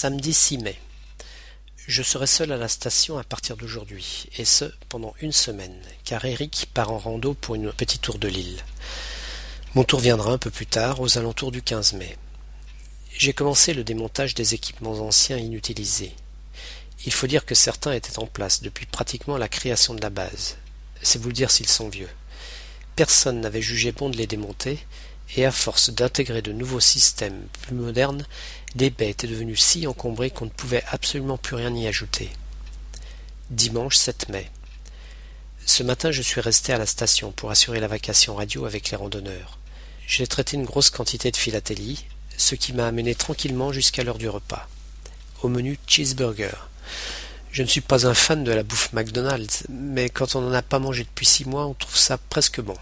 Samedi 6 mai. Je serai seul à la station à partir d'aujourd'hui, et ce pendant une semaine, car Eric part en rando pour une petite tour de l'île. Mon tour viendra un peu plus tard, aux alentours du 15 mai. J'ai commencé le démontage des équipements anciens inutilisés. Il faut dire que certains étaient en place depuis pratiquement la création de la base. C'est vous dire s'ils sont vieux. Personne n'avait jugé bon de les démonter, et à force d'intégrer de nouveaux systèmes plus modernes, les baies étaient devenues si encombrées qu'on ne pouvait absolument plus rien y ajouter. Dimanche 7 mai. Ce matin, je suis resté à la station pour assurer la vacation radio avec les randonneurs. J'ai traité une grosse quantité de philatélie, ce qui m'a amené tranquillement jusqu'à l'heure du repas. Au menu cheeseburger. Je ne suis pas un fan de la bouffe McDonald's, mais quand on n'en a pas mangé depuis six mois, on trouve ça presque bon.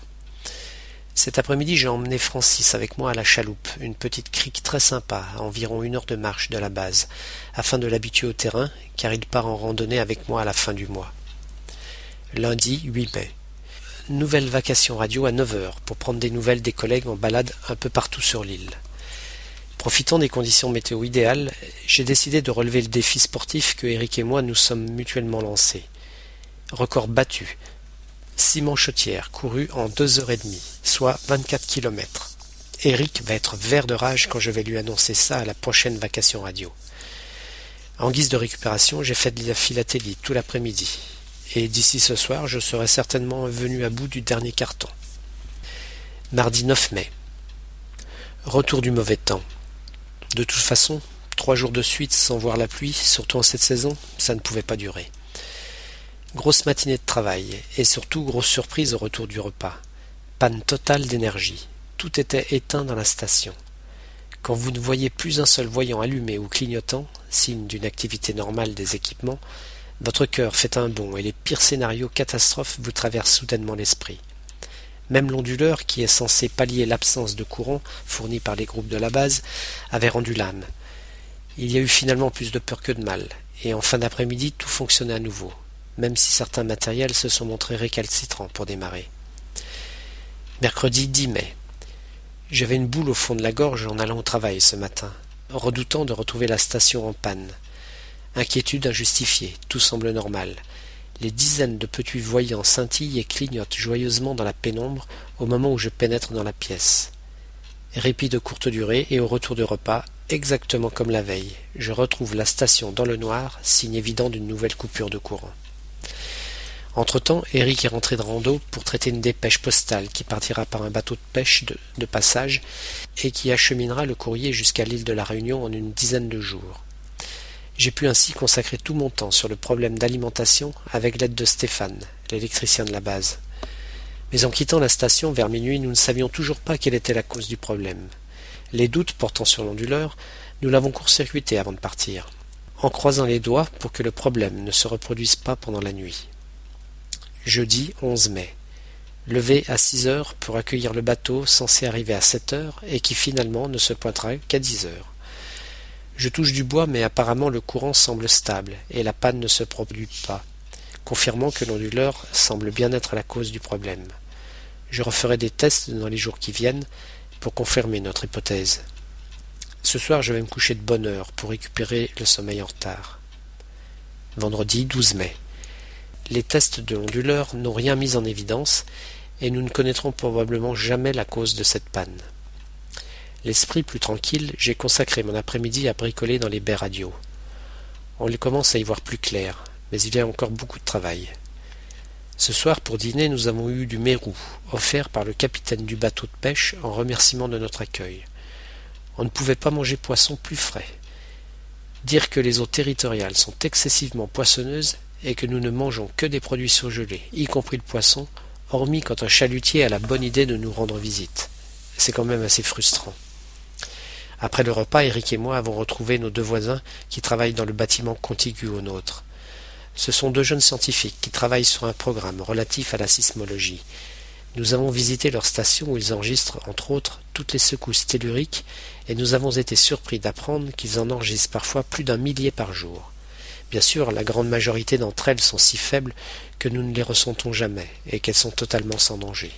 Cet après-midi, j'ai emmené Francis avec moi à la chaloupe, une petite crique très sympa, à environ une heure de marche de la base, afin de l'habituer au terrain, car il part en randonnée avec moi à la fin du mois. Lundi 8 mai. Nouvelle vacation radio à 9 heures pour prendre des nouvelles des collègues en balade un peu partout sur l'île. Profitant des conditions météo idéales, j'ai décidé de relever le défi sportif que Eric et moi nous sommes mutuellement lancés. Record battu, Simon Chetière couru en deux heures et demie, soit vingt-quatre kilomètres. Eric va être vert de rage quand je vais lui annoncer ça à la prochaine vacation radio. En guise de récupération, j'ai fait de la philatélie tout l'après-midi. Et d'ici ce soir, je serai certainement venu à bout du dernier carton. Mardi 9 mai. Retour du mauvais temps. De toute façon, trois jours de suite sans voir la pluie, surtout en cette saison, ça ne pouvait pas durer. Grosse matinée de travail, et surtout grosse surprise au retour du repas. Panne totale d'énergie. Tout était éteint dans la station. Quand vous ne voyez plus un seul voyant allumé ou clignotant, signe d'une activité normale des équipements, votre cœur fait un bond et les pires scénarios catastrophes vous traversent soudainement l'esprit. Même l'onduleur, qui est censé pallier l'absence de courant fourni par les groupes de la base, avait rendu l'âme. Il y a eu finalement plus de peur que de mal, et en fin d'après-midi tout fonctionnait à nouveau même si certains matériels se sont montrés récalcitrants pour démarrer. Mercredi 10 mai. J'avais une boule au fond de la gorge en allant au travail ce matin, redoutant de retrouver la station en panne. Inquiétude injustifiée, tout semble normal. Les dizaines de petits voyants scintillent et clignotent joyeusement dans la pénombre au moment où je pénètre dans la pièce. Répit de courte durée et au retour du repas, exactement comme la veille, je retrouve la station dans le noir, signe évident d'une nouvelle coupure de courant. Entre-temps, Eric est rentré de rando pour traiter une dépêche postale qui partira par un bateau de pêche de, passage et qui acheminera le courrier jusqu'à l'île de la Réunion en une dizaine de jours. J'ai pu ainsi consacrer tout mon temps sur le problème d'alimentation avec l'aide de Stéphane, l'électricien de la base. Mais en quittant la station vers minuit, nous ne savions toujours pas quelle était la cause du problème. Les doutes portant sur l'onduleur, nous l'avons court-circuité avant de partir, en croisant les doigts pour que le problème ne se reproduise pas pendant la nuit jeudi 11 mai. Levé à six heures pour accueillir le bateau censé arriver à sept heures et qui finalement ne se pointera qu'à dix heures. Je touche du bois, mais apparemment le courant semble stable et la panne ne se produit pas, confirmant que l'onduleur semble bien être la cause du problème. Je referai des tests dans les jours qui viennent pour confirmer notre hypothèse. Ce soir, je vais me coucher de bonne heure pour récupérer le sommeil en retard. Vendredi 12 mai. Les tests de l'onduleur n'ont rien mis en évidence, et nous ne connaîtrons probablement jamais la cause de cette panne. L'esprit plus tranquille, j'ai consacré mon après-midi à bricoler dans les baies radio. On commence à y voir plus clair, mais il y a encore beaucoup de travail. Ce soir, pour dîner, nous avons eu du mérou, offert par le capitaine du bateau de pêche en remerciement de notre accueil. On ne pouvait pas manger poisson plus frais. Dire que les eaux territoriales sont excessivement poissonneuses et que nous ne mangeons que des produits surgelés, y compris le poisson, hormis quand un chalutier a la bonne idée de nous rendre visite. C'est quand même assez frustrant. Après le repas, Eric et moi avons retrouvé nos deux voisins qui travaillent dans le bâtiment contigu au nôtre. Ce sont deux jeunes scientifiques qui travaillent sur un programme relatif à la sismologie. Nous avons visité leur station où ils enregistrent, entre autres, toutes les secousses telluriques, et nous avons été surpris d'apprendre qu'ils en enregistrent parfois plus d'un millier par jour. Bien sûr, la grande majorité d'entre elles sont si faibles que nous ne les ressentons jamais et qu'elles sont totalement sans danger.